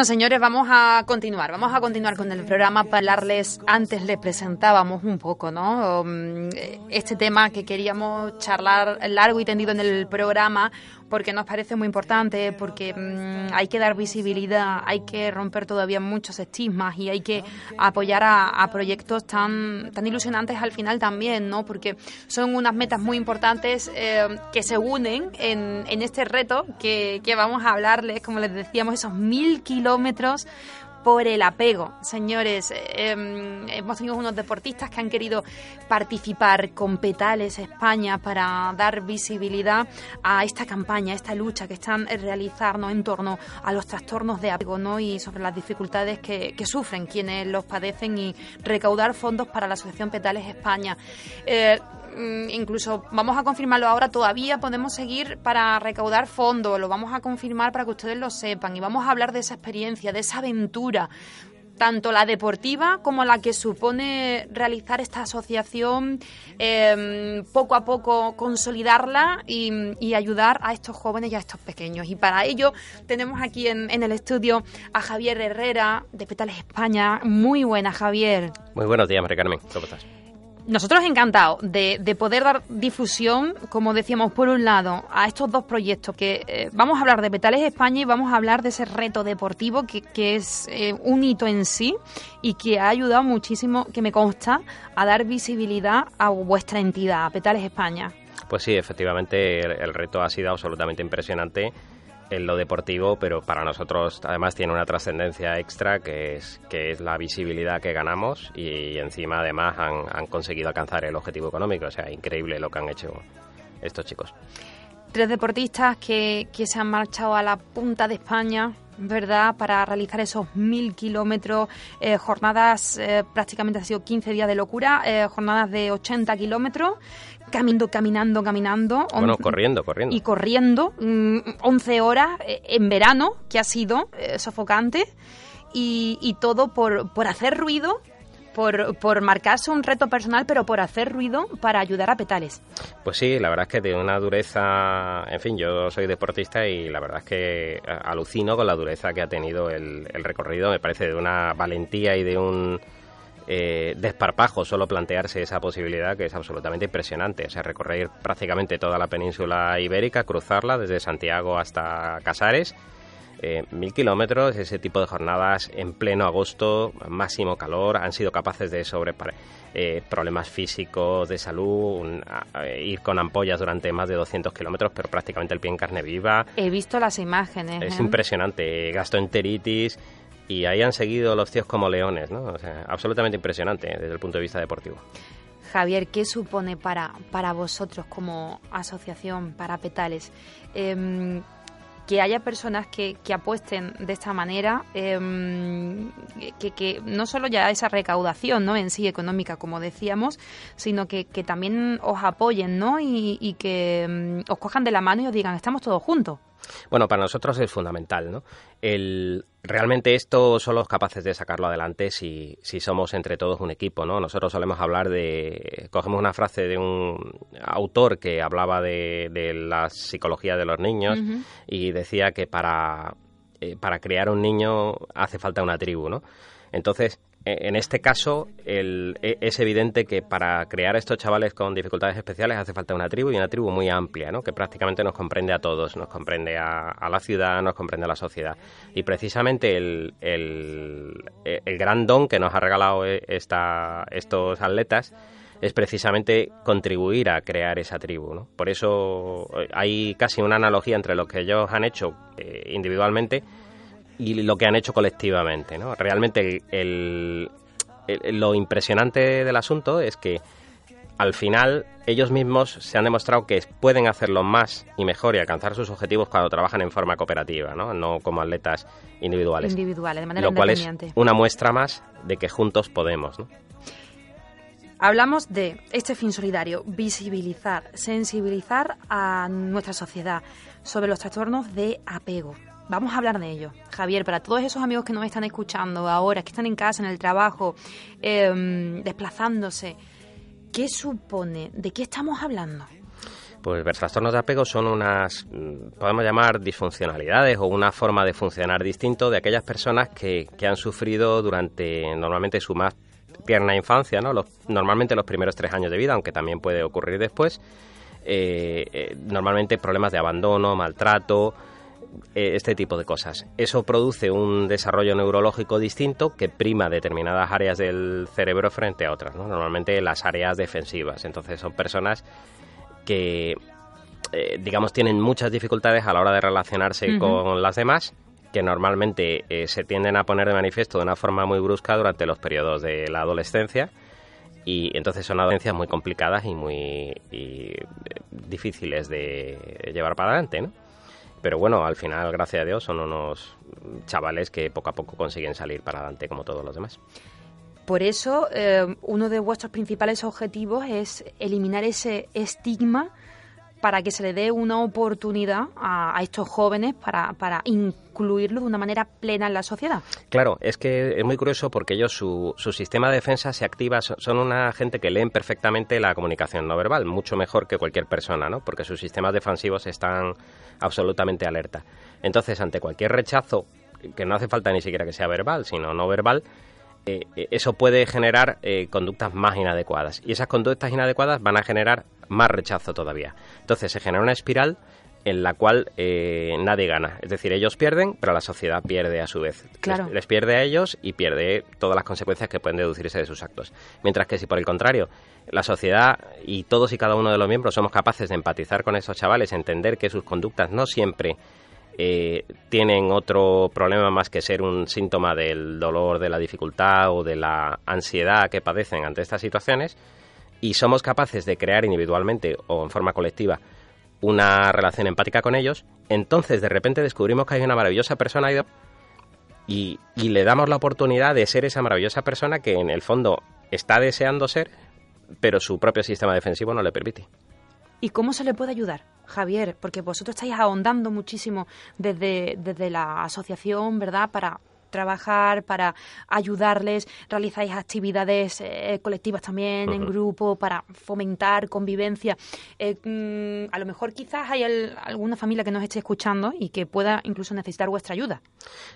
Bueno, señores, vamos a continuar. Vamos a continuar con el programa para hablarles. Antes les presentábamos un poco, ¿no? Um, este tema que queríamos charlar largo y tendido en el programa porque nos parece muy importante, porque mm, hay que dar visibilidad, hay que romper todavía muchos estigmas y hay que apoyar a, proyectos tan, tan ilusionantes al final también, ¿no? Porque son unas metas muy importantes eh, que se unen en, en este reto que, que vamos a hablarles, como les decíamos, esos mil kilómetros por el apego. Señores, em, hemos tenido unos deportistas que han querido participar con Petales España para dar visibilidad a esta campaña, a esta lucha que están realizando en torno a los trastornos de apego ¿no? y sobre las dificultades que, sufren quienes los padecen y recaudar fondos para la Asociación Petales España. Eh, incluso vamos a confirmarlo ahora, todavía podemos seguir para recaudar fondos, lo vamos a confirmar para que ustedes lo sepan y vamos a hablar de esa experiencia, de esa aventura, tanto la deportiva como la que supone realizar esta asociación, em, poco a poco consolidarla y, ayudar a estos jóvenes y a estos pequeños. Y para ello tenemos aquí en, en, el estudio a Javier Herrera de Petales España. Muy buena, Javier. Muy buenos días, María Carmen. ¿Cómo estás? Nosotros encantados de, de, poder dar difusión, como decíamos, por un lado, a estos dos proyectos, que eh, vamos a hablar de Petales España y vamos a hablar de ese reto deportivo que, es eh, un hito en sí y que ha ayudado muchísimo, que me consta, a dar visibilidad a vuestra entidad, a Petales España. Pues sí, efectivamente, el reto ha sido absolutamente impresionante en lo deportivo, pero para nosotros además tiene una trascendencia extra que es, que es la visibilidad que ganamos y encima además han, conseguido alcanzar el objetivo económico. O sea, increíble lo que han hecho estos chicos. Tres deportistas que, que se han marchado a la punta de España, ¿verdad?, para realizar esos mil kilómetros, eh, jornadas, eh, prácticamente ha sido 15 días de locura, eh, jornadas de 80 kilómetros, caminando, caminando, caminando. Bueno, corriendo, corriendo. Y corriendo, 11 mm, horas eh, en verano, que ha sido eh, sofocante, y, y, todo por, por hacer ruido. Por, por marcarse un reto personal, pero por hacer ruido para ayudar a Petales. Pues sí, la verdad es que de una dureza, en fin, yo soy deportista y la verdad es que eh, alucino con la dureza que ha tenido el, el recorrido, me parece de una valentía y de un, eh, desparpajo solo plantearse esa posibilidad que es absolutamente impresionante. O sea, recorrer prácticamente toda la península ibérica, cruzarla desde Santiago hasta Casares. Eh, mil kilómetros, ese tipo de jornadas en pleno agosto, máximo calor, han sido capaces de sobre eh, problemas físicos, de salud, ir con ampollas durante más de 200 kilómetros, pero prácticamente el pie en carne viva. He visto las imágenes. Es impresionante, gastroenteritis, y ahí han seguido los tíos como leones, ¿no? O sea, absolutamente impresionante desde el punto de vista deportivo. Javier, ¿qué supone para, para vosotros como asociación, para Petales? Em, que haya personas que, que, apuesten de esta manera, em, que, que, no solo ya esa recaudación ¿no? en sí económica, como decíamos, sino que, que también os apoyen ¿no? y, y que em, os cojan de la mano y os digan, estamos todos juntos. Bueno, para nosotros es fundamental, ¿no? El, realmente esto somos capaces de sacarlo adelante si, si somos entre todos un equipo, ¿no? Nosotros solemos hablar de... Cogemos una frase de un autor que hablaba de, de la psicología de los niños y decía que para, eh, para crear un niño hace falta una tribu, ¿no? Entonces, e, en este caso el, e, es evidente que para crear estos chavales con dificultades especiales hace falta una tribu y una tribu muy amplia, ¿no? que prácticamente nos comprende a todos, nos comprende a, la ciudad, nos comprende a la sociedad. Y precisamente el, el gran don que nos ha regalado e, esta, estos atletas es precisamente contribuir a crear esa tribu. ¿no? Por eso eh, hay casi una analogía entre lo que ellos han hecho eh, individualmente y lo que han hecho colectivamente. ¿no? Realmente el, lo impresionante del asunto es que al final ellos mismos se han demostrado que pueden hacerlo más y mejor y alcanzar sus objetivos cuando trabajan en forma cooperativa, no, no como atletas individuales. Individuales, de manera Lo cual es una muestra más de que juntos podemos. ¿no? Hablamos de este fin solidario, visibilizar, sensibilizar a nuestra sociedad sobre los trastornos de apego. Vamos a hablar de ello. Javier, para todos esos amigos que nos están escuchando ahora, que están en casa, en el trabajo, em, desplazándose, ¿qué supone? ¿De qué estamos hablando? Pues los trastornos de apego son unas, mm, podemos llamar disfuncionalidades o una forma de funcionar distinto de aquellas personas que, que han sufrido durante normalmente su más tierna infancia, ¿no? normalmente los primeros tres años de vida, aunque también puede ocurrir después, eh, eh, normalmente problemas de abandono, maltrato, eh, este tipo de cosas. Eso produce un desarrollo neurológico distinto que prima determinadas áreas del cerebro frente a otras, normalmente las áreas defensivas. Entonces son personas que, digamos, tienen muchas dificultades a la hora de relacionarse con las demás que normalmente eh, se tienden a poner de manifiesto de una forma muy brusca durante los periodos de la adolescencia y entonces son adolescencias muy complicadas y muy eh, difíciles de llevar para adelante, ¿no? Pero bueno, al final, gracias a Dios, son unos chavales que poco a poco consiguen salir para adelante como todos los demás. Por eso, eh, uno de vuestros principales objetivos es eliminar ese estigma para que se le dé una oportunidad a, estos jóvenes para, para, incluirlos de una manera plena en la sociedad. Claro, es que es muy curioso porque ellos, su, su sistema de defensa se activa, son una gente que leen perfectamente la comunicación no verbal, mucho mejor que cualquier persona, ¿no? porque sus sistemas defensivos están absolutamente alerta. Entonces, ante cualquier rechazo, que no hace falta ni siquiera que sea verbal, sino no verbal, eh, eso puede generar eh, conductas más inadecuadas. Y esas conductas inadecuadas van a generar más rechazo todavía. Entonces se genera una espiral en la cual eh, nadie gana. Es decir, ellos pierden, pero la sociedad pierde a su vez. Claro. Les, pierde a ellos y pierde todas las consecuencias que pueden deducirse de sus actos. Mientras que si por el contrario, la sociedad y todos y cada uno de los miembros somos capaces de empatizar con esos chavales, entender que sus conductas no siempre eh, tienen otro problema más que ser un síntoma del dolor, de la dificultad o de la ansiedad que padecen ante estas situaciones, y somos capaces de crear individualmente o en forma colectiva una relación empática con ellos, entonces de repente descubrimos que hay una maravillosa persona y, y le damos la oportunidad de ser esa maravillosa persona que en el fondo está deseando ser, pero su propio sistema defensivo no le permite. ¿Y cómo se le puede ayudar, Javier? Porque vosotros estáis ahondando muchísimo desde, desde la asociación, ¿verdad? Para trabajar, para ayudarles, realizáis actividades eh, colectivas también en grupo para fomentar convivencia. Eh, mm, a lo mejor quizás hay alguna familia que nos esté escuchando y que pueda incluso necesitar vuestra ayuda.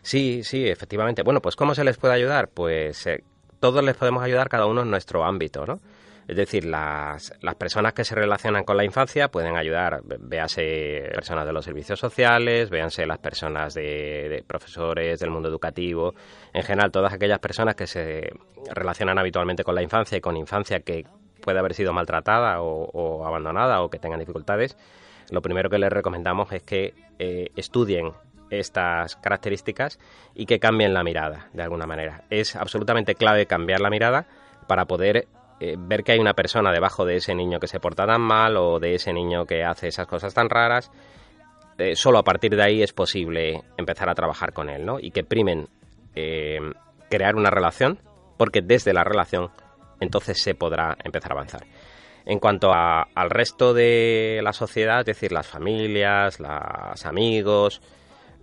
Sí, sí, efectivamente. Bueno, pues ¿cómo se les puede ayudar? Pues eh, todos les podemos ayudar cada uno en nuestro ámbito, ¿no? Es decir, las, las personas que se relacionan con la infancia pueden ayudar, véase personas de los servicios sociales, véanse las personas de, profesores del mundo educativo, en general todas aquellas personas que se relacionan habitualmente con la infancia y con infancia que puede haber sido maltratada o, abandonada o que tengan dificultades, lo primero que les recomendamos es que eh, estudien estas características y que cambien la mirada de alguna manera. Es absolutamente clave cambiar la mirada para poder eh, ver que hay una persona debajo de ese niño que se porta tan mal o de ese niño que hace esas cosas tan raras, eh, solo a partir de ahí es posible empezar a trabajar con él, ¿no? Y que primen eh, crear una relación, porque desde la relación entonces se podrá empezar a avanzar. En cuanto al resto de la sociedad, es decir, las familias, los amigos,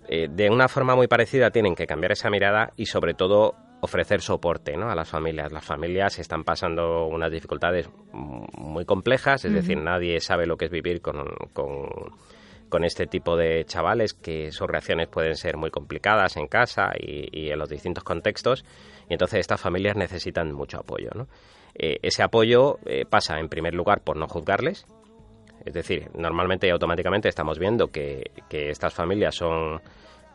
de una forma muy parecida tienen que cambiar esa mirada y sobre todo ofrecer soporte ¿no? a las familias. Las familias están pasando unas dificultades muy complejas, es decir, nadie sabe lo que es vivir con, con, este tipo de chavales, que sus reacciones pueden ser muy complicadas en casa y, en los distintos contextos, y entonces estas familias necesitan mucho apoyo. ¿no? Eh, ese apoyo eh, pasa, en primer lugar, por no juzgarles, es decir, normalmente y automáticamente estamos viendo que, que estas familias son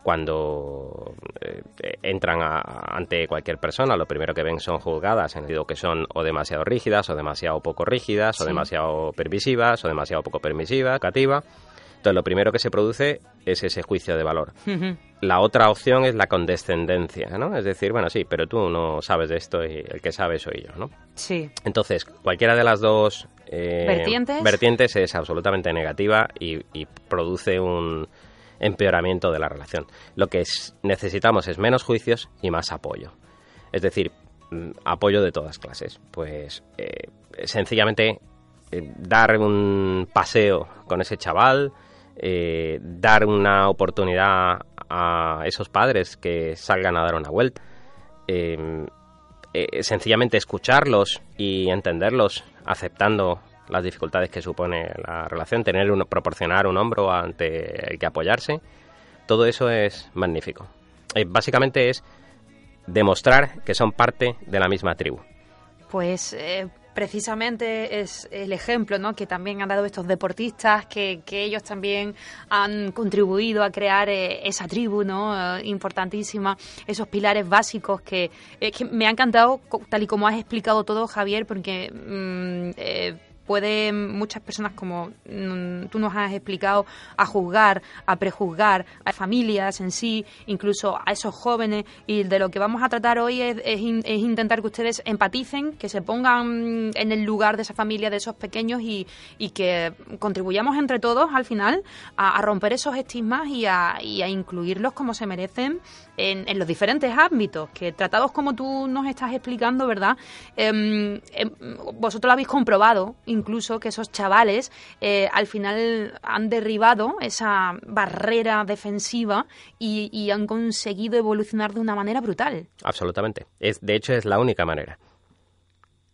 cuando eh, entran ante cualquier persona, lo primero que ven son juzgadas, en el sentido que son o demasiado rígidas, o demasiado poco rígidas, o demasiado permisivas, o demasiado poco permisiva, educativa. Entonces, lo primero que se produce es ese juicio de valor. La otra opción es la condescendencia, ¿no? Es decir, bueno, sí, pero tú no sabes de esto y el que sabe soy yo, ¿no? Sí. Entonces, cualquiera de las dos eh, ¿Vertientes? es absolutamente negativa y produce un, empeoramiento de la relación. Lo que necesitamos es menos juicios y más apoyo. Es decir, mm, apoyo de todas clases. Pues eh, sencillamente eh, dar un paseo con ese chaval, eh, dar una oportunidad a esos padres que salgan a dar una vuelta, sencillamente escucharlos y entenderlos aceptando las dificultades que supone la relación, tener un, proporcionar un hombro ante el que apoyarse, todo eso es magnífico. Eh, básicamente es demostrar que son parte de la misma tribu. Pues eh, precisamente es el ejemplo ¿no? que también han dado estos deportistas, que, que ellos también han contribuido a crear eh, esa tribu ¿no? importantísima, esos pilares básicos que, que, me ha encantado, tal y como has explicado todo, Javier, porque mm, pueden muchas personas, como mm, tú nos has explicado, a juzgar, a prejuzgar a familias en sí, incluso a esos jóvenes. Y de lo que vamos a tratar hoy es, es, intentar que ustedes empaticen, que se pongan en el lugar de esa familia, de esos pequeños y, y que contribuyamos entre todos al final a, a romper esos estigmas y a, y a incluirlos como se merecen en, los diferentes ámbitos, que tratados como tú nos estás explicando, ¿verdad? Em, em, vosotros lo habéis comprobado, incluso que esos chavales eh, al final han derribado esa barrera defensiva y, y han conseguido evolucionar de una manera brutal. Absolutamente. Es, de hecho, es la única manera.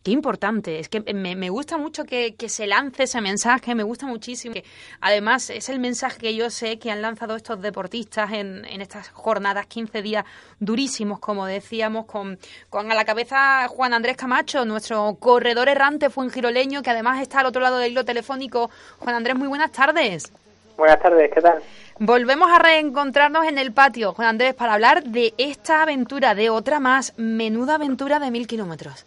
Qué importante, es que me, gusta mucho que, se lance ese mensaje, me gusta muchísimo. Que además, es el mensaje que yo sé que han lanzado estos deportistas en, estas jornadas, 15 días durísimos, como decíamos, con, con a la cabeza Juan Andrés Camacho, nuestro corredor errante fue un giroleño que además está al otro lado del hilo telefónico. Juan Andrés, muy buenas tardes. Buenas tardes, ¿qué tal? Volvemos a reencontrarnos en el patio, Juan Andrés, para hablar de esta aventura, de otra más, menuda aventura de mil kilómetros.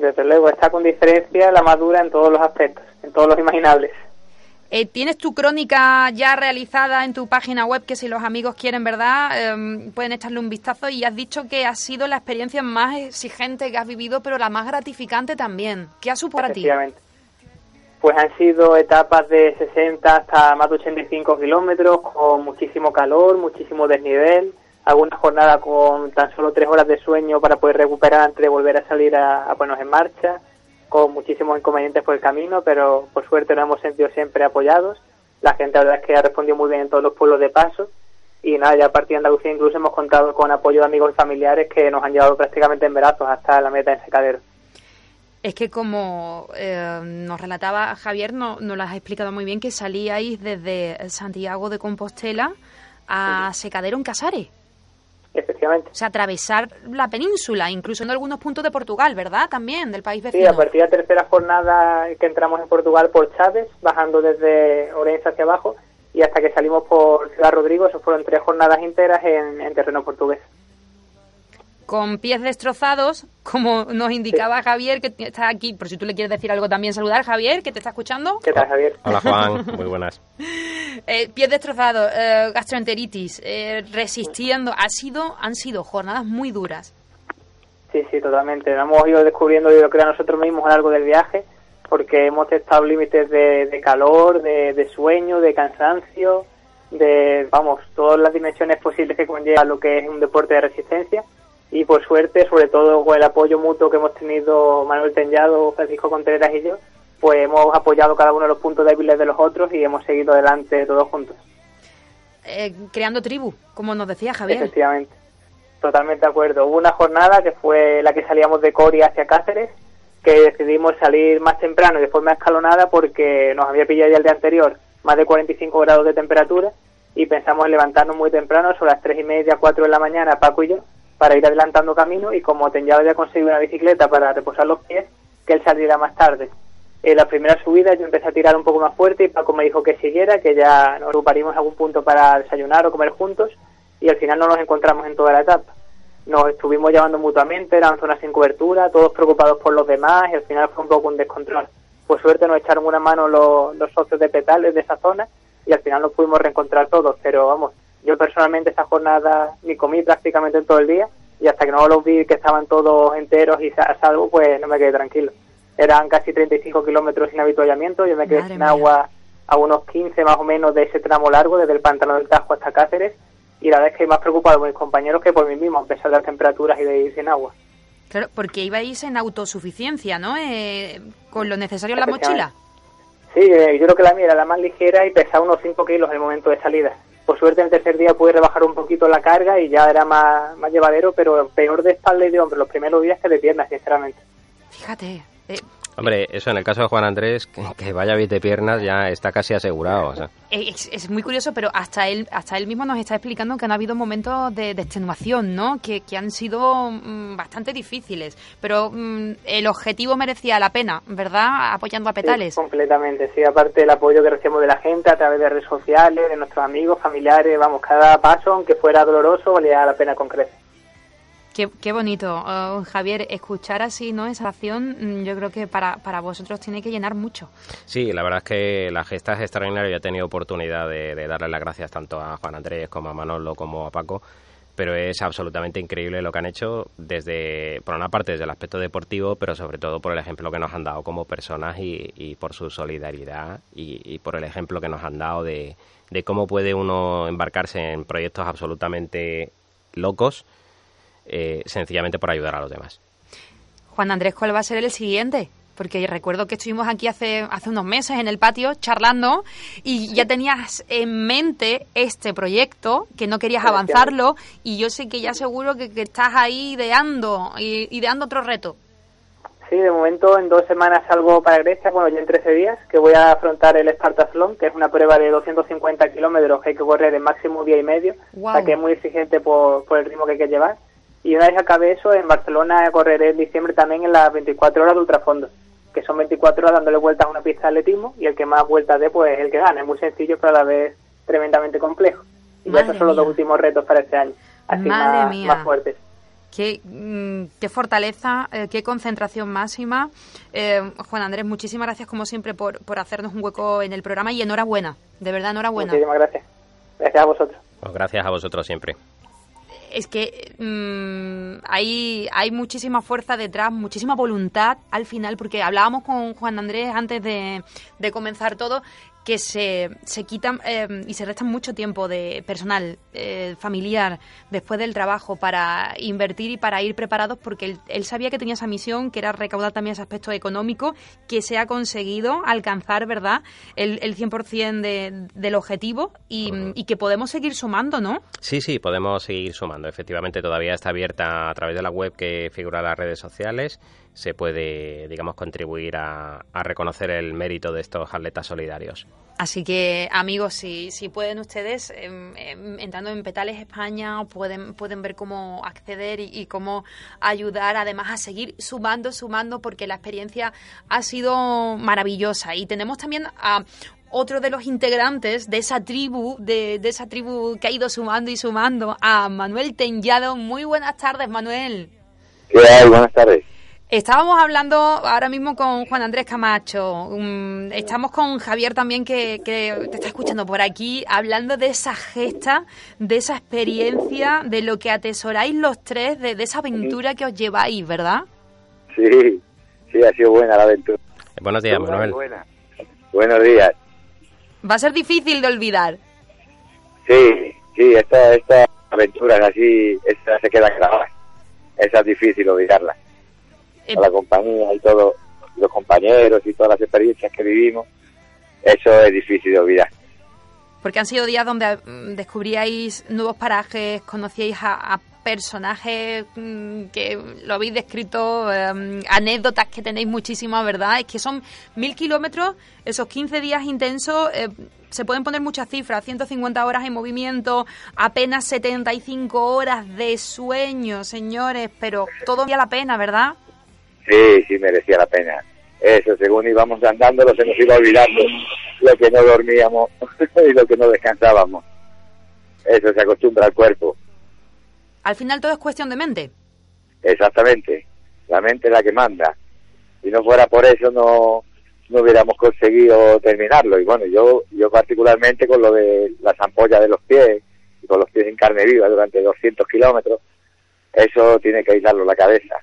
Desde luego, está con diferencia la madura en todos los aspectos, en todos los imaginables. Eh, ¿Tienes tu crónica ya realizada en tu página web que si los amigos quieren, verdad, em, pueden echarle un vistazo? Y has dicho que ha sido la experiencia más exigente que has vivido, pero la más gratificante también. ¿Qué ha supuesto para ti? Pues han sido etapas de 60 hasta más de 85 kilómetros, con muchísimo calor, muchísimo desnivel, alguna jornada con tan solo tres horas de sueño para poder recuperar antes de volver a salir a, ponernos en marcha, con muchísimos inconvenientes por el camino, pero por suerte nos hemos sentido siempre apoyados. La gente, la verdad es que ha respondido muy bien en todos los pueblos de paso. Y nada, ya a partir de Andalucía incluso hemos contado con apoyo de amigos y familiares que nos han llevado prácticamente en brazos hasta la meta en Secadero. Es que como eh, nos relataba Javier, no, nos lo has explicado muy bien, que salíais desde Santiago de Compostela a Secadero en Casares. Efectivamente. O sea, atravesar la península, incluso en algunos puntos de Portugal, ¿verdad? También, del país vecino. Sí, a partir de la tercera jornada que entramos en Portugal por Chávez, bajando desde Orense hacia abajo, y hasta que salimos por Ciudad Rodrigo, eso fueron tres jornadas enteras en terreno portugués con pies destrozados, como nos indicaba Javier, que está aquí, por si tú le quieres decir algo también, saludar Javier, que te está escuchando. ¿Qué tal, Javier? Hola, Juan, muy buenas. eh, pies destrozados, eh, gastroenteritis, eh, resistiendo, ha sido, han sido jornadas muy duras. Sí, sí, totalmente. hemos ido descubriendo, yo creo, nosotros mismos a lo largo del viaje, porque hemos testado límites de, calor, de, de sueño, de cansancio, de, vamos, todas las dimensiones posibles que conlleva lo que es un deporte de resistencia y por suerte, sobre todo con el apoyo mutuo que hemos tenido Manuel Tenyado, Francisco Contreras y yo, pues hemos apoyado cada uno de los puntos débiles de los otros y hemos seguido adelante todos juntos. Eh, creando tribu, como nos decía Javier. Efectivamente, totalmente de acuerdo. Hubo una jornada que fue la que salíamos de Coria hacia Cáceres, que decidimos salir más temprano y de forma escalonada porque nos había pillado ya el día anterior más de 45 grados de temperatura y pensamos en levantarnos muy temprano, sobre las 3 y media, 4 de la mañana, Paco y yo, para ir adelantando camino y como Tenyado ya conseguido una bicicleta para reposar los pies, que él saliera más tarde. En la primera subida yo empecé a tirar un poco más fuerte y Paco me dijo que siguiera, que ya nos agruparíamos algún punto para desayunar o comer juntos y al final no nos encontramos en toda la etapa. Nos estuvimos llamando mutuamente, eran zonas sin cobertura, todos preocupados por los demás y al final fue un poco un descontrol. Por suerte nos echaron una mano los, los socios de Petales de esa zona y al final nos pudimos reencontrar todos, pero vamos, yo personalmente esa jornada ni comí prácticamente en todo el día y hasta que no los vi que estaban todos enteros y a salvo, pues no me quedé tranquilo. Eran casi 35 kilómetros sin habituallamiento, yo me quedé sin agua a unos 15 más o menos de ese tramo largo, desde el pantano del Tajo hasta Cáceres, y la verdad es que más preocupado por mis compañeros que por mí mismo, a pesar de las temperaturas y de ir sin agua. Claro, porque ibais en autosuficiencia, ¿no? Eh, con lo necesario en la mochila. Sí, eh, yo creo que la mía era la más ligera y pesaba unos 5 kilos en el momento de salida. Por suerte, en el tercer día pude rebajar un poquito la carga y ya era más, más llevadero, pero peor de espalda y de hombro los primeros días que de piernas, sinceramente. Fíjate. Eh, Hombre, eso en el caso de Juan Andrés, que, vaya bien de piernas ya está casi asegurado. es, muy curioso, pero hasta él, hasta él mismo nos está explicando que han habido momentos de, extenuación, ¿no? Que, han sido mm, bastante difíciles, pero mm, el objetivo merecía la pena, ¿verdad? Apoyando a Petales. completamente, sí. Aparte el apoyo que recibimos de la gente a través de redes sociales, de nuestros amigos, familiares, vamos, cada paso, aunque fuera doloroso, valía la pena con. Qué, bonito, oh, Javier, escuchar así no esa acción, mm, yo creo que para, para vosotros tiene que llenar mucho. Sí, la verdad es que la gesta es extraordinaria. Yo he tenido oportunidad de, darle las gracias tanto a Juan Andrés como a Manolo como a Paco, pero es absolutamente increíble lo que han hecho desde, por una parte, desde el aspecto deportivo, pero sobre todo por el ejemplo que nos han dado como personas y, por su solidaridad y, por el ejemplo que nos han dado de, de cómo puede uno embarcarse en proyectos absolutamente locos eh, sencillamente por ayudar a los demás. Juan Andrés, ¿cuál va a ser el siguiente? Porque recuerdo que estuvimos aquí hace, hace unos meses en el patio charlando y ya tenías en mente este proyecto, que no querías avanzarlo y yo sé que ya seguro que, estás ahí ideando, ideando otro reto. Sí, de momento en dos semanas salgo para Grecia, bueno, ya en 13 días, que voy a afrontar el Spartathlon, que es una prueba de 250 kilómetros que hay que correr en máximo día y medio, o que es muy exigente por, por el ritmo que hay que llevar. Y una vez acabe eso, en Barcelona correré en diciembre también en las 24 horas de ultrafondo, que son 24 horas dándole vueltas a una pista de atletismo y el que más vueltas dé, pues es el que gana. Es muy sencillo, pero a la vez tremendamente complejo. Y esos son los dos últimos retos para este año, así más, fuertes. Qué, mm, qué, fortaleza, eh, qué concentración máxima. Eh, Juan Andrés, muchísimas gracias como siempre por, por hacernos un hueco en el programa y enhorabuena, de verdad enhorabuena. Muchísimas gracias. Gracias a vosotros. Pues gracias a vosotros siempre es que mm, hay, hay muchísima fuerza detrás, muchísima voluntad al final, porque hablábamos con Juan Andrés antes de, de comenzar todo, que se, se quitan eh, y se restan mucho tiempo de personal, eh, familiar, después del trabajo para invertir y para ir preparados porque él, sabía que tenía esa misión, que era recaudar también ese aspecto económico, que se ha conseguido alcanzar, ¿verdad?, el, el 100% de, del objetivo y, y, que podemos seguir sumando, ¿no? Sí, sí, podemos seguir sumando. Efectivamente, todavía está abierta a través de la web que figura las redes sociales se puede, digamos, contribuir a, reconocer el mérito de estos atletas solidarios. Así que, amigos, si, si pueden ustedes, em, em, entrando en Petales España, pueden, pueden ver cómo acceder y, cómo ayudar, además, a seguir sumando, sumando, porque la experiencia ha sido maravillosa. Y tenemos también a otro de los integrantes de esa tribu, de, de esa tribu que ha ido sumando y sumando, a Manuel Tenyado. Muy buenas tardes, Manuel. ¿Qué hay? Buenas tardes. Estábamos hablando ahora mismo con Juan Andrés Camacho, estamos con Javier también que, te está escuchando por aquí, hablando de esa gesta, de esa experiencia, de lo que atesoráis los tres, de, esa aventura que os lleváis, ¿verdad? Sí, sí, ha sido buena la aventura. Buenos días, Manuel. Buenos días. Va a ser difícil de olvidar. Sí, sí, esta, esta aventura así, esta se queda grabada. Esa es difícil olvidarla a la compañía y todos los compañeros y todas las experiencias que vivimos, eso es difícil de olvidar. Porque han sido días donde mm, descubríais nuevos parajes, conocíais a, personajes mm, que lo habéis descrito, em, anécdotas que tenéis muchísimas, ¿verdad? Es que son mil kilómetros, esos 15 días intensos, eh, se pueden poner muchas cifras, 150 horas en movimiento, apenas 75 horas de sueño, señores, pero todo valía la pena, ¿verdad? Sí, sí, merecía la pena. Eso, según íbamos andando, se nos iba olvidando lo que no dormíamos y lo que no descansábamos. Eso se acostumbra al cuerpo. Al final todo es cuestión de mente. Exactamente. La mente es la que manda. Si no fuera por eso, no, no hubiéramos conseguido terminarlo. Y bueno, yo, yo particularmente con lo de las ampollas de los pies y con los pies en carne viva durante 200 kilómetros, eso tiene que aislarlo la cabeza.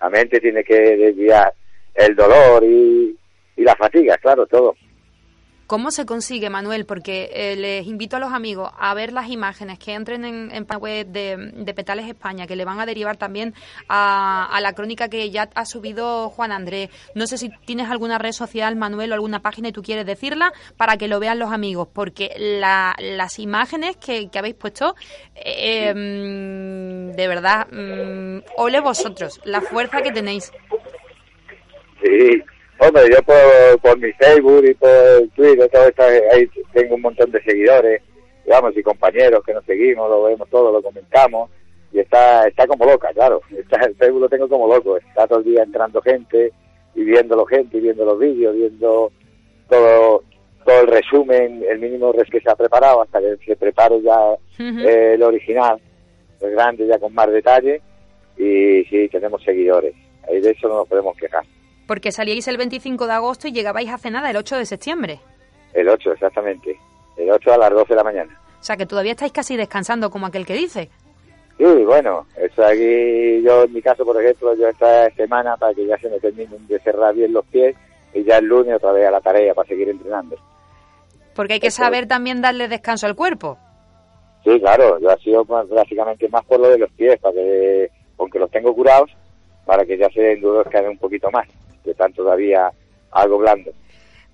La mente tiene que desviar el dolor y, la fatiga, claro, todo. ¿Cómo se consigue, Manuel? Porque eh, les invito a los amigos a ver las imágenes que entren en, en la web de, Petales España, que le van a derivar también a, la crónica que ya ha subido Juan Andrés. No sé si tienes alguna red social, Manuel, o alguna página y tú quieres decirla para que lo vean los amigos, porque las imágenes que, habéis puesto, eh, mm, de verdad, mm, ole vosotros, la fuerza que tenéis. Sí, Hombre, yo por, por mi Facebook y por Twitter, todo esto, ahí tengo un montón de seguidores, digamos, y compañeros que nos seguimos, lo vemos todo, lo comentamos, y está está como loca, claro. Está, el Facebook lo tengo como loco, está todo el día entrando gente, y viéndolo gente, y viendo los vídeos, viendo todo todo el resumen, el mínimo res que se ha preparado, hasta que se prepare ya eh, el original, el grande, ya con más detalle, y sí, tenemos seguidores. Ahí de eso no nos podemos quejar. Porque salíais el 25 de agosto y llegabais hace nada el 8 de septiembre. El 8, exactamente. El 8 a las 12 de la mañana. O sea, que todavía estáis casi descansando, como aquel que dice. Sí, bueno, eso aquí, yo en mi caso, por ejemplo, yo esta semana para que ya se me terminen de cerrar bien los pies y ya el lunes otra vez a la tarea para seguir entrenando. Porque hay que saber también darle descanso al cuerpo. Sí, claro, yo ha sido básicamente más por lo de los pies, para que, aunque los tengo curados, para que ya se endurezcan un poquito más que están todavía algo blando.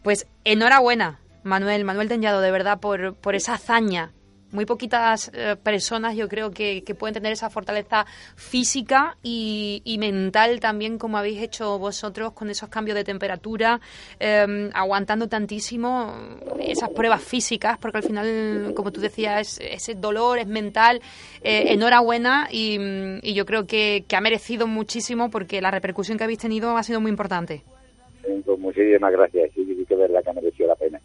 Pues enhorabuena, Manuel, Manuel Teñado, de verdad, por, por esa hazaña muy poquitas eh, personas yo creo que, pueden tener esa fortaleza física y, mental también como habéis hecho vosotros con esos cambios de temperatura, em, aguantando tantísimo esas pruebas físicas, porque al final, como tú decías, ese dolor es mental. Eh, enhorabuena y, yo creo que, que ha merecido muchísimo porque la repercusión que habéis tenido ha sido muy importante. Pues muchísimas gracias, sí, sí que verdad que ha merecido la pena.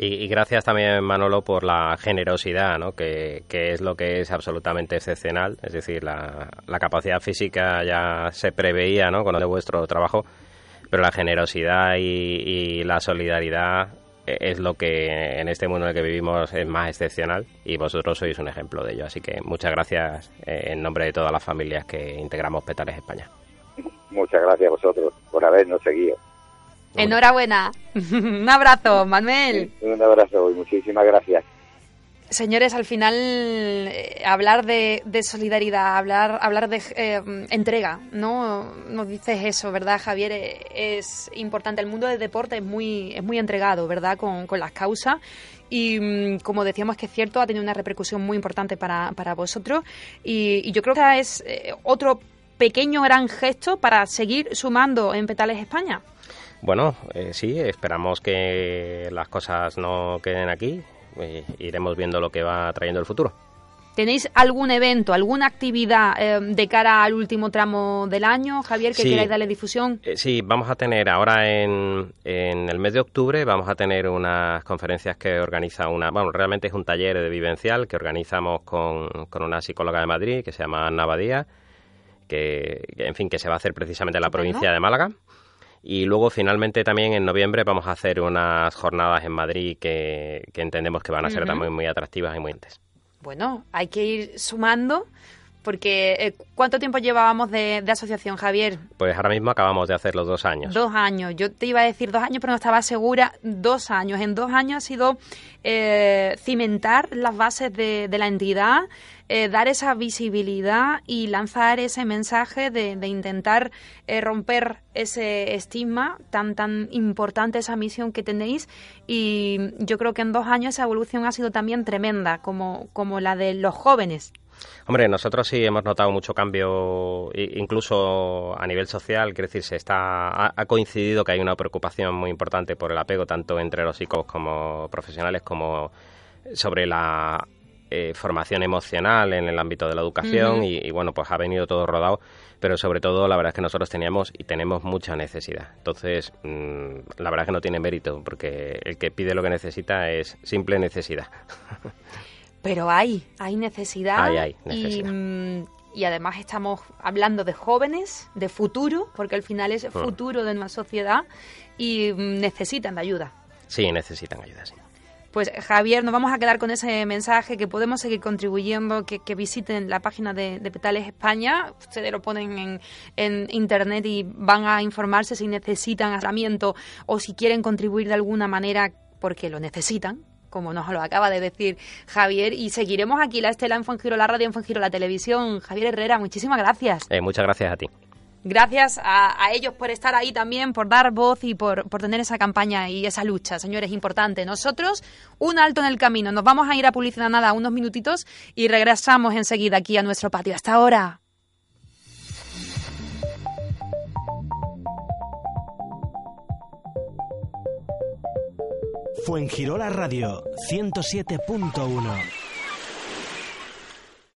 Y, gracias también, Manolo, por la generosidad, ¿no? que, es lo que es absolutamente excepcional. Es decir, la, capacidad física ya se preveía ¿no? con de vuestro trabajo, pero la generosidad y, la solidaridad es lo que en este mundo en el que vivimos es más excepcional y vosotros sois un ejemplo de ello. Así que muchas gracias eh, en nombre de todas las familias que integramos Petales España. Muchas gracias a vosotros por habernos seguido. Enhorabuena. un abrazo, Manuel. un abrazo y muchísimas gracias. Señores, al final eh, hablar de, solidaridad, hablar, hablar de eh, entrega, ¿no? Nos dices eso, ¿verdad, Javier? Eh, es importante. El mundo del deporte es muy, es muy entregado, ¿verdad? Con, las causas. Y mm, como decíamos que es cierto, ha tenido una repercusión muy importante para, para vosotros. Y, y, yo creo que es otro pequeño gran gesto para seguir sumando en Petales España. Bueno, eh, sí, esperamos que las cosas no queden aquí. Eh, iremos viendo lo que va trayendo el futuro. ¿Tenéis algún evento, alguna actividad eh, de cara al último tramo del año, Javier, que queráis darle difusión? sí, vamos a tener ahora en, en, el mes de octubre, vamos a tener unas conferencias que organiza una, bueno, realmente es un taller de vivencial que organizamos con, con una psicóloga de Madrid que se llama Ana Badía, que, en fin, que se va a hacer precisamente en la provincia de Málaga. Y luego finalmente también en noviembre vamos a hacer unas jornadas en Madrid que, entendemos que van a ser también muy atractivas y muy interesantes. Bueno, hay que ir sumando porque eh, ¿cuánto tiempo llevábamos de, asociación, Javier? Pues ahora mismo acabamos de hacer los dos años. Dos años. Yo te iba a decir dos años, pero no estaba segura. Dos años. En dos años ha sido eh, cimentar las bases de, la entidad, eh, dar esa visibilidad y lanzar ese mensaje de, de intentar romper ese estigma tan tan importante, esa misión que tenéis. Y yo creo que en dos años esa evolución ha sido también tremenda, como, como la de los jóvenes. Hombre, nosotros sí hemos notado mucho cambio, incluso a nivel social, quiere decir, se está, ha, coincidido que hay una preocupación muy importante por el apego, tanto entre los psicólogos como profesionales, como sobre la eh, formación emocional en el ámbito de la educación y, bueno, pues ha venido todo rodado, pero sobre todo la verdad es que nosotros teníamos y tenemos mucha necesidad. Entonces, mm, la verdad es que no tiene mérito porque el que pide lo que necesita es simple necesidad. Pero hay, hay necesidad. Hay, mm, Y, además estamos hablando de jóvenes, de futuro, porque al final es el mm. futuro de nuestra sociedad y mm, necesitan de ayuda. Sí, necesitan ayuda, sí. Pues Javier, nos vamos a quedar con ese mensaje que podemos seguir contribuyendo, que, visiten la página de, Petales España. Ustedes lo ponen en, en, internet y van a informarse si necesitan asesoramiento o si quieren contribuir de alguna manera porque lo necesitan, como nos lo acaba de decir Javier. Y seguiremos aquí la Estela en la radio en Fongiro, la televisión. Javier Herrera, muchísimas gracias. Eh, muchas gracias a ti. Gracias a, ellos por estar ahí también, por dar voz y por, por tener esa campaña y esa lucha, señores, importante. Nosotros, un alto en el camino. Nos vamos a ir a publicidad nada, unos minutitos y regresamos enseguida aquí a nuestro patio. Hasta ahora. Fuengirola Radio 107.1